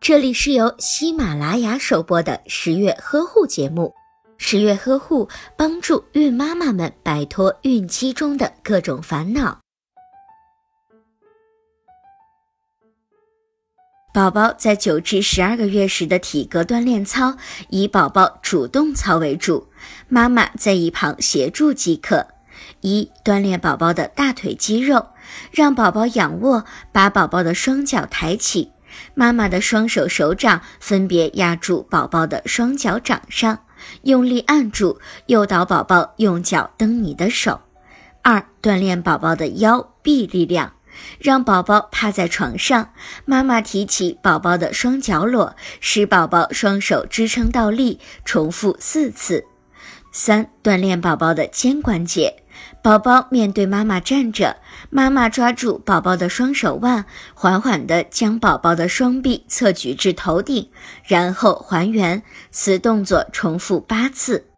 这里是由喜马拉雅首播的十月呵护节目。十月呵护帮助孕妈妈们摆脱孕期中的各种烦恼。宝宝在九至十二个月时的体格锻炼操，以宝宝主动操为主，妈妈在一旁协助即可。一、锻炼宝宝的大腿肌肉，让宝宝仰卧，把宝宝的双脚抬起。妈妈的双手手掌分别压住宝宝的双脚掌上，用力按住，诱导宝宝用脚蹬你的手。二、锻炼宝宝的腰臂力量，让宝宝趴在床上，妈妈提起宝宝的双脚裸，使宝宝双手支撑倒立，重复四次。三、锻炼宝宝的肩关节。宝宝面对妈妈站着，妈妈抓住宝宝的双手腕，缓缓地将宝宝的双臂侧举至头顶，然后还原。此动作重复八次。